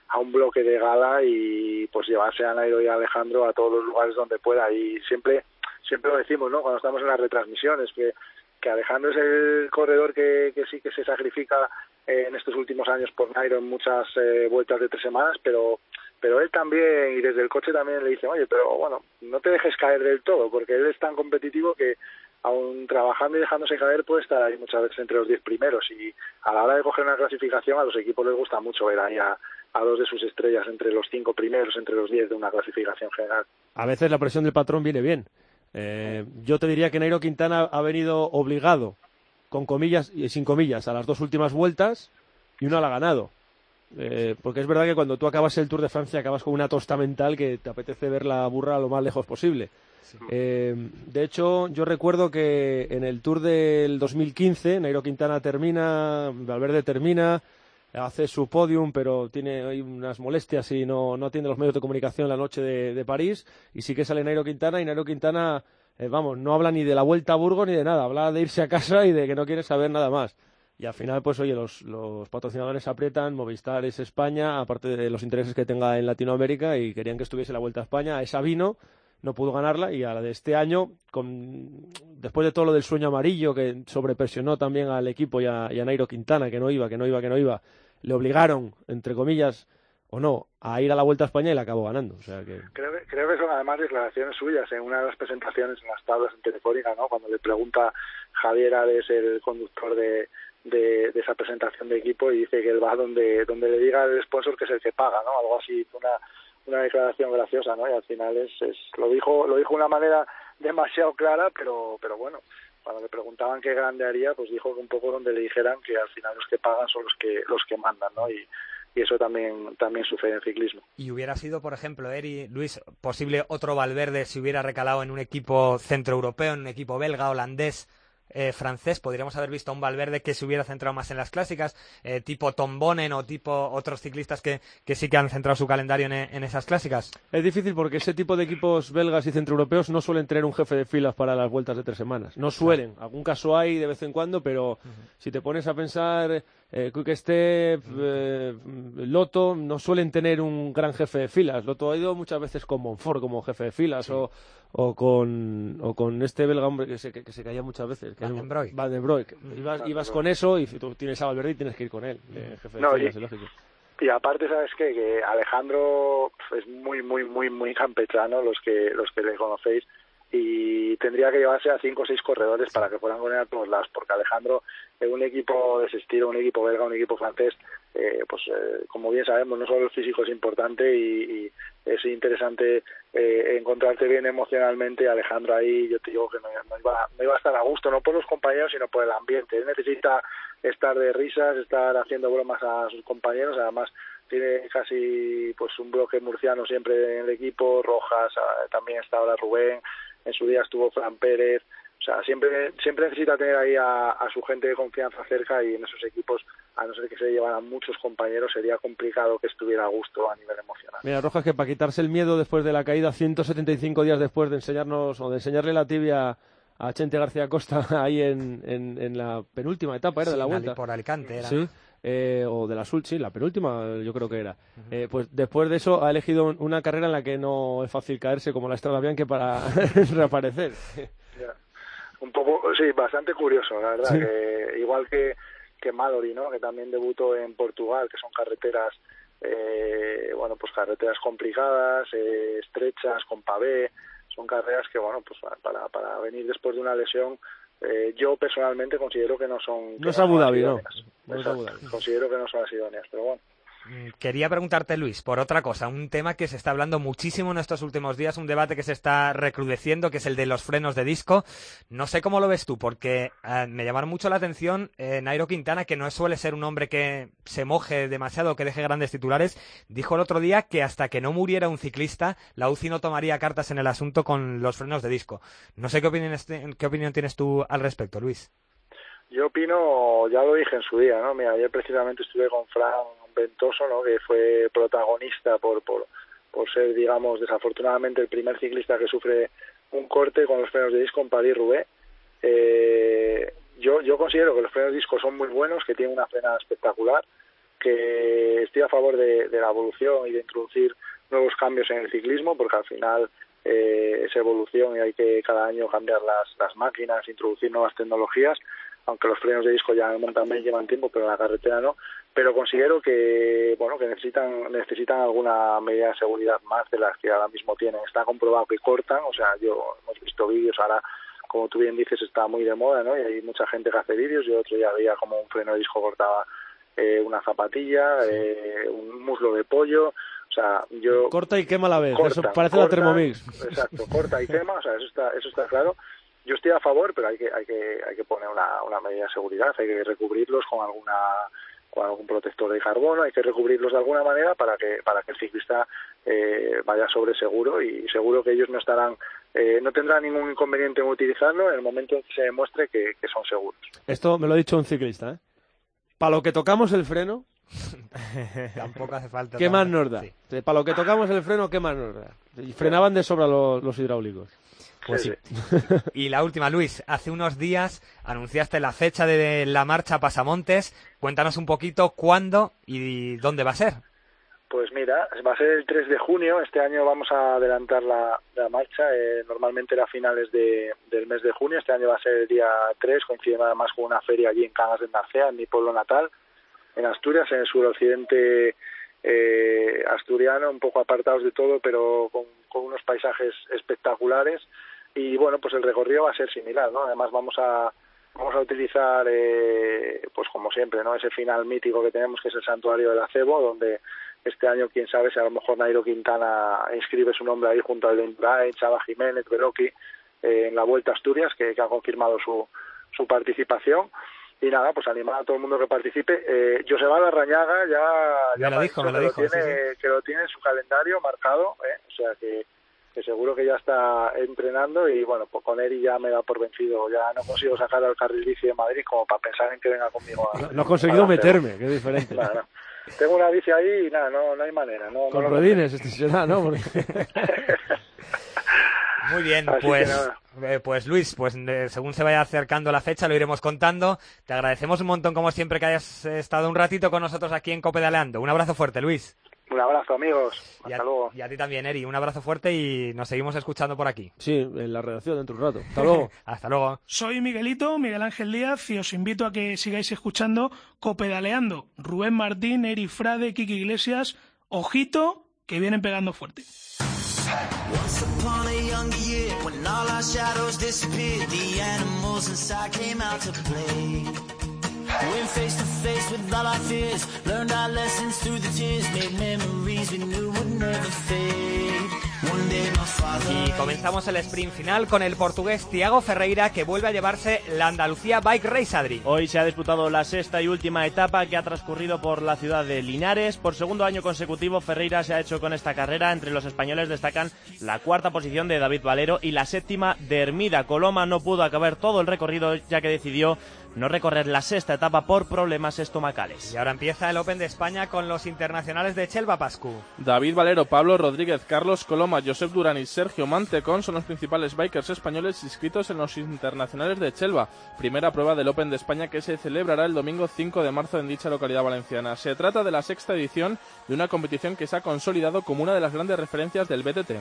a un bloque de gala y pues llevarse a Nairo y a Alejandro a todos los lugares donde pueda y siempre siempre lo decimos, ¿no? Cuando estamos en las retransmisiones que Alejandro es el corredor que, que sí que se sacrifica eh, en estos últimos años por Nairo en muchas eh, vueltas de tres semanas, pero pero él también y desde el coche también le dice, oye, pero bueno, no te dejes caer del todo, porque él es tan competitivo que aun trabajando y dejándose caer puede estar ahí muchas veces entre los diez primeros y a la hora de coger una clasificación a los equipos les gusta mucho ver ahí a, a dos de sus estrellas entre los cinco primeros, entre los diez de una clasificación general. A veces la presión del patrón viene bien. Eh, yo te diría que Nairo Quintana ha venido obligado, con comillas y sin comillas, a las dos últimas vueltas y una la ha ganado. Eh, porque es verdad que cuando tú acabas el Tour de Francia acabas con una tosta mental que te apetece ver la burra lo más lejos posible. Eh, de hecho, yo recuerdo que en el Tour del 2015 Nairo Quintana termina, Valverde termina, hace su podium, pero tiene ahí unas molestias y no, no atiende los medios de comunicación la noche de, de París. Y sí que sale Nairo Quintana y Nairo Quintana, eh, vamos, no habla ni de la vuelta a Burgos ni de nada, habla de irse a casa y de que no quiere saber nada más. Y al final, pues oye, los, los patrocinadores aprietan, Movistar es España, aparte de los intereses que tenga en Latinoamérica, y querían que estuviese la Vuelta a España. Esa vino, no pudo ganarla, y a la de este año, con, después de todo lo del sueño amarillo, que sobrepresionó también al equipo y y a Nairo Quintana, que no iba, que no iba, que no iba, le obligaron, entre comillas, o no, a ir a la Vuelta a España y la acabó ganando. O sea que... Creo, que- creo que son además declaraciones suyas en una de las presentaciones en las tablas en Telefónica, ¿no? Cuando le pregunta Javier Ares, el conductor de, de, esa presentación de equipo, y dice que él va donde, donde le diga el sponsor que es el que paga, ¿no? Algo así, una, una declaración graciosa, ¿no? Y al final es, es lo dijo lo dijo de una manera demasiado clara, pero pero bueno, cuando le preguntaban qué grande haría, pues dijo que un poco donde le dijeran que al final los que pagan son los que los que mandan, ¿no? Y, eso también también sucede en ciclismo. Y hubiera sido, por ejemplo, Eri, Luis, posible otro Valverde si hubiera recalado en un equipo centroeuropeo, en un equipo belga, holandés, eh, francés. Podríamos haber visto a un Valverde que se hubiera centrado más en las clásicas, eh, tipo Tom Bonen o tipo otros ciclistas que, que sí que han centrado su calendario en, en esas clásicas. Es difícil porque ese tipo de equipos belgas y centroeuropeos no suelen tener un jefe de filas para las vueltas de tres semanas. No suelen. Algún caso hay de vez en cuando, pero si te pones a pensar eh, Quick Step, eh, Loto, no suelen tener un gran jefe de filas. Loto ha ido muchas veces con Monfort como jefe de filas o, o, con, o con este belga hombre que se, que, que se caía muchas veces. Que Van Broek. Van Broek. Ibas, ibas con eso y tú tienes a Valverde y tienes que ir con él, eh, jefe de No, filas, y- es lógico. Y aparte, ¿sabes qué? Que Alejandro es muy, muy, muy, muy campechano, los que, los que le conocéis, y tendría que llevarse a cinco o seis corredores para que fueran a todos lados, porque Alejandro, en un equipo de ese estilo, un equipo belga, un equipo francés, eh, pues eh, como bien sabemos, no solo el físico es importante y, y es interesante eh, encontrarte bien emocionalmente. Alejandro ahí, yo te digo que no, no iba, no iba a estar a gusto, no por los compañeros, sino por el ambiente. Él necesita estar de risas, estar haciendo bromas a sus compañeros, además tiene casi pues un bloque murciano siempre en el equipo, Rojas, ah, también está ahora Rubén, en su día estuvo Fran Pérez, o sea, siempre siempre necesita tener ahí a, a su gente de confianza cerca y en esos equipos, a no ser que se llevaran muchos compañeros, sería complicado que estuviera a gusto a nivel emocional. Mira, Rojas, que para quitarse el miedo después de la caída, 175 días después de enseñarnos o de enseñarle la tibia a Chente García Costa ahí en, en, en la penúltima etapa, ¿era? Sí, de la vuelta. por Alicante era, Sí. Eh, o de la Sul, sí, la penúltima yo creo que era. Eh, pues después de eso ha elegido un- una carrera en la que no es fácil caerse como la Estrada Bianchi para reaparecer. Ya. Un poco, sí, bastante curioso, la verdad, Sí. que igual que, que Mallory, ¿no? Que también debutó en Portugal, que son carreteras, eh, bueno, pues carreteras complicadas, eh, estrechas, con pavé, son carreras que, bueno, pues para, para venir después de una lesión, eh, yo personalmente considero que no son... No es Abu Dhabi, ¿no. No es Abu Dhabi. Considero que no son las idóneas, pero bueno. Mm, Quería preguntarte, Luis, por otra cosa, un tema que se está hablando muchísimo en estos últimos días, un debate que se está recrudeciendo, que es el de los frenos de disco. No sé cómo lo ves tú, porque eh, me llamaron mucho la atención eh, Nairo Quintana, que no suele ser un hombre que se moje demasiado, que deje grandes titulares, dijo el otro día que hasta que no muriera un ciclista, la UCI no tomaría cartas en el asunto con los frenos de disco. No sé qué opinión, qué opinión tienes tú al respecto, Luis. Yo opino, ya lo dije en su día, ¿no? Mira, ayer precisamente estuve con Fran Ventoso, ¿no? Que fue protagonista por, por, por ser, digamos, desafortunadamente el primer ciclista que sufre un corte con los frenos de disco en París-Roubaix. Eh, yo, yo considero que los frenos de disco son muy buenos, que tienen una frenada espectacular, que estoy a favor de, de la evolución y de introducir nuevos cambios en el ciclismo, porque al final eh, es evolución y hay que cada año cambiar las, las máquinas, introducir nuevas tecnologías, aunque los frenos de disco ya en el mountain bike llevan tiempo, pero en la carretera no. Pero considero que bueno que necesitan necesitan alguna medida de seguridad más de las que ahora mismo tienen. Está comprobado que cortan, o sea, yo hemos visto vídeos ahora como tú bien dices está muy de moda, ¿no? Y hay mucha gente que hace vídeos. Yo otro día veía como un freno de disco cortaba eh, una zapatilla, eh, un muslo de pollo. O sea, yo Corta y quema a la vez. Corta, Eso parece la corta, Thermomix. Exacto, corta y quema, o sea, eso está, eso está claro. Yo estoy a favor, pero hay que, hay que, hay que poner una, una medida de seguridad, hay que recubrirlos con alguna con algún protector de carbono, hay que recubrirlos de alguna manera para que para que el ciclista eh, vaya sobre seguro y seguro que ellos no estarán eh, no tendrán ningún inconveniente en utilizarlo en el momento en que se demuestre que, que son seguros. Esto me lo ha dicho un ciclista, ¿eh? Para lo que tocamos el freno, Tampoco hace falta. ¿qué más nos da? Sí. Para lo que tocamos el freno, ¿qué más nos da? Y frenaban de sobra los, los hidráulicos. Pues sí. Sí, Y la última, Luis, hace unos días anunciaste la fecha de la marcha Pasamontes. Cuéntanos un poquito cuándo y dónde va a ser. Pues mira, va a ser el 3 de junio. Este año vamos a adelantar la, la marcha. Eh, normalmente era a finales de, del mes de junio. Este año va a ser el día 3, coincidiendo además con una feria allí en Cangas de Narcea, en mi pueblo natal, en Asturias, en el suroccidente eh, asturiano, un poco apartados de todo, pero con, con unos paisajes espectaculares. Y bueno, pues el recorrido va a ser similar, ¿no? Además vamos a vamos a utilizar, eh, pues como siempre, ¿no? Ese final mítico que tenemos, que es el santuario del acebo, donde este año, quién sabe, si a lo mejor Nairo Quintana inscribe su nombre ahí junto al de Chava Jiménez, Beloki, eh, en la Vuelta a Asturias, que, que ha confirmado su, su participación. Y nada, pues animar a todo el mundo que participe. Eh, Joseba Larrañaga ya, ya Me lo dijo, me lo sí, tiene, que lo tiene en su calendario marcado, ¿eh? o sea que, que seguro que ya está entrenando y bueno, pues con Eri ya me da por vencido. Ya no consigo sacar al carril bici de Madrid como para pensar en que venga conmigo. A, No, no he conseguido meterme, que es diferente. No. Tengo una bici ahí y nada, no, no hay manera. No, Con rodines, este será, ¿no? Porque- Muy bien, Así pues, eh, pues Luis, pues eh, según se vaya acercando la fecha lo iremos contando. Te agradecemos un montón como siempre que hayas estado un ratito con nosotros aquí en Copedaleando. Un abrazo fuerte, Luis. Un abrazo, amigos. Y Hasta a, luego. y a ti también, Eri. Un abrazo fuerte y nos seguimos escuchando por aquí. Sí, en la redacción dentro de un rato. Hasta luego. Hasta luego. Soy Miguelito, Miguel Ángel Díaz, y os invito a que sigáis escuchando Copedaleando. Rubén Martín, Eri Frade, Kiki Iglesias, ojito, que vienen pegando fuerte. Went face to face with all our fears, learned our lessons through the tears, made memories we knew would never fade. One day my father. Y comenzamos el sprint final con el portugués Tiago Ferreira que vuelve a llevarse la Andalucía Bike Race Adri. Hoy se ha disputado la sexta y última etapa que ha transcurrido por la ciudad de Linares. Por segundo año consecutivo, Ferreira se ha hecho con esta carrera. Entre los españoles destacan la cuarta posición de David Valero y la séptima de Hermida. Coloma no pudo acabar todo el recorrido ya que decidió no recorrer la sexta etapa por problemas estomacales. Y ahora empieza el Open de España con los internacionales de Chelva Pascu. David Valero, Pablo Rodríguez, Carlos Coloma, Josep Durán y Sergio Mantecón son los principales bikers españoles inscritos en los internacionales de Chelva, primera prueba del Open de España que se celebrará el domingo 5 de marzo en dicha localidad valenciana. Se trata de la sexta edición de una competición que se ha consolidado como una de las grandes referencias del BTT.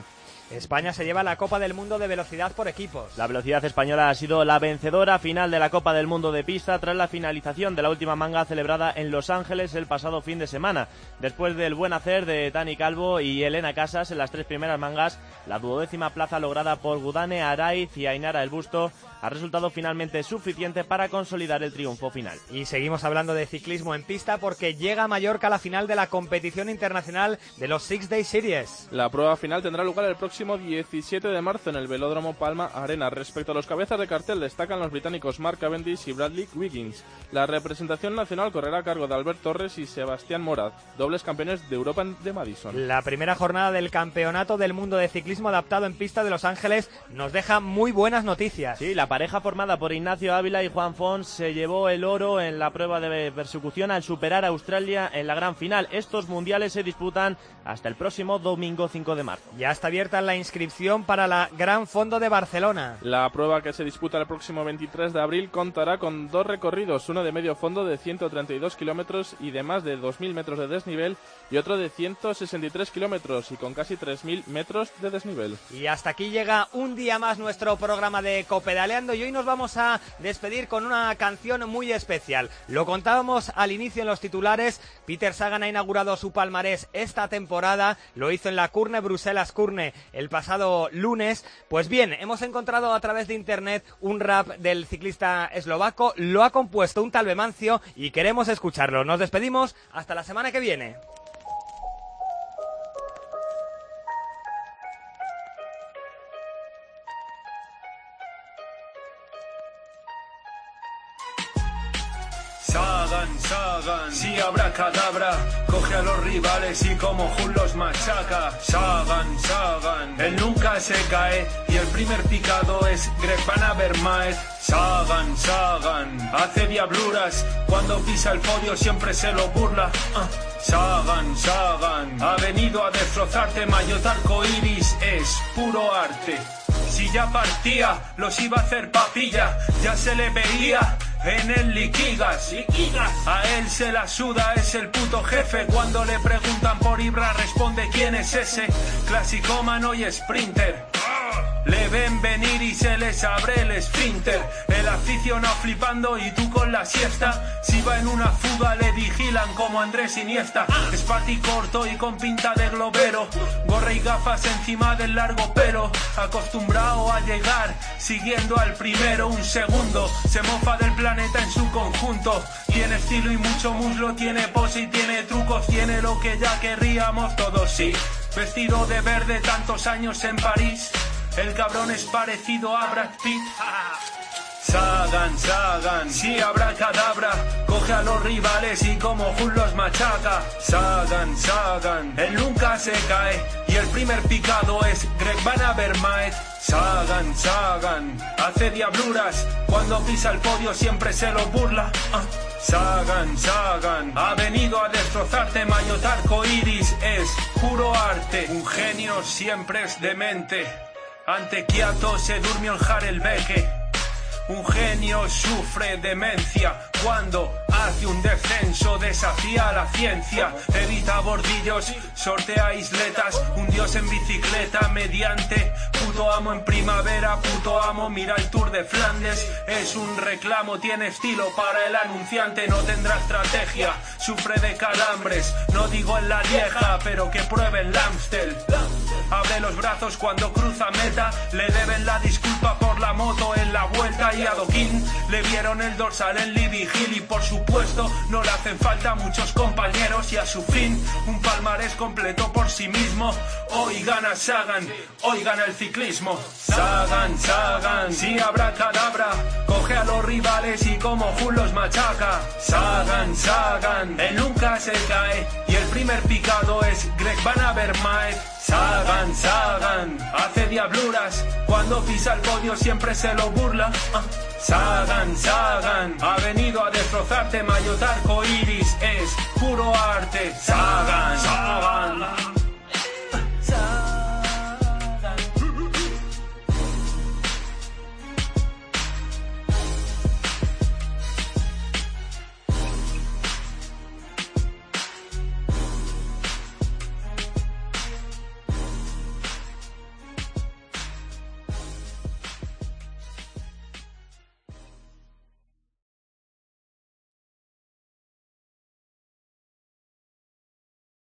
España se lleva la Copa del Mundo de Velocidad por equipos. La velocidad española ha sido la vencedora final de la Copa del Mundo de Pista tras la finalización de la última manga celebrada en Los Ángeles el pasado fin de semana. Después del buen hacer de Dani Calvo y Elena Casas en las tres primeras mangas, la duodécima plaza lograda por Gudane Araiz y Ainara El Busto ha resultado finalmente suficiente para consolidar el triunfo final. Y seguimos hablando de ciclismo en pista porque llega a Mallorca la final de la competición internacional de los Six Day Series. La prueba final tendrá lugar el próximo 17 de marzo en el Velódromo Palma Arena. Respecto a los cabezas de cartel destacan los británicos Mark Cavendish y Bradley Wiggins. La representación nacional correrá a cargo de Albert Torres y Sebastián Morat, dobles campeones de Europa de Madison. La primera jornada del Campeonato del Mundo de Ciclismo Adaptado en Pista de Los Ángeles nos deja muy buenas noticias. Sí, la pareja formada por Ignacio Ávila y Juan Fons se llevó el oro en la prueba de persecución al superar a Australia en la gran final. Estos mundiales se disputan hasta el próximo domingo 5 de marzo. Ya está abierta la inscripción para la Gran Fondo de Barcelona. La prueba que se disputa el próximo 23 de abril contará con dos recorridos, uno de medio fondo de 132 kilómetros y de más de 2.000 metros de desnivel y otro de 163 kilómetros y con casi 3.000 metros de desnivel. Y hasta aquí llega un día más nuestro programa de Copedaleando y hoy nos vamos a despedir con una canción muy especial. Lo contábamos al inicio en los titulares, Peter Sagan ha inaugurado su palmarés esta temporada, lo hizo en la Curne Bruselas Curne el pasado lunes. Pues bien, hemos encontrado a través de internet un rap del ciclista eslovaco, lo ha compuesto un tal Bemancio y queremos escucharlo. Nos despedimos hasta la semana que viene. Si habrá cadabra, coge a los rivales y como Jun los machaca. Sagan, Sagan, él nunca se cae y el primer picado es Greg Van. Sagan, Sagan, hace diabluras, cuando pisa el podio siempre se lo burla. Ah. Sagan, Sagan, ha venido a destrozarte, Mayotte iris es puro arte. Si ya partía, los iba a hacer papilla, ya se le veía en el Liquigas. A él se la suda, es el puto jefe. Cuando le preguntan por Ibra, responde quién es ese. Clasicómano y sprinter. Le ven venir y se les abre el esfínter. El aficionado flipando y tú con la siesta. Si va en una fuga le vigilan como Andrés Iniesta. Es pati corto y con pinta de globero. Gorra y gafas encima del largo pelo. Acostumbrado a llegar siguiendo al primero un segundo. Se mofa del planeta en su conjunto. Tiene estilo y mucho muslo, tiene pose y tiene trucos. Tiene lo que ya querríamos todos, sí. Vestido de verde tantos años en París. El cabrón es parecido a Brad Pitt. Sagan, Sagan, si habrá cadabra, coge a los rivales y como Jun los machaca. Sagan, Sagan, él nunca se cae y el primer picado es Greg Van Avermaet. Sagan, Sagan, hace diabluras, cuando pisa el podio siempre se lo burla. Ah. Sagan, Sagan, ha venido a destrozarte, Mayotte iris es puro arte. Un genio siempre es demente. Ante Kiato se durmió en Harelbeke. Un genio sufre demencia cuando hace un descenso, desafía la ciencia, evita bordillos, sortea isletas, un dios en bicicleta mediante, puto amo en primavera, puto amo, mira el Tour de Flandes, es un reclamo, tiene estilo para el anunciante, no tendrá estrategia, sufre de calambres, no digo en la vieja, pero que pruebe el. Abre los brazos cuando cruza meta, le deben la disculpa por la moto en la vuelta y a Doquín le vieron el dorsal en Libby Hill y por supuesto no le hacen falta muchos compañeros y a su fin un palmarés completo por sí mismo. Hoy gana Sagan, hoy gana el ciclismo. Sagan, Sagan, si habrá cadabra, coge a los rivales y como Jun los machaca. Sagan, Sagan, él nunca se cae y el primer picado es Greg Van Avermaet. Sagan, Sagan, hace diabluras, cuando pisa el podio siempre se lo burla. Ah. Sagan, Sagan, ha venido a destrozarte, mayotarco iris es puro arte. Sagan, Sagan.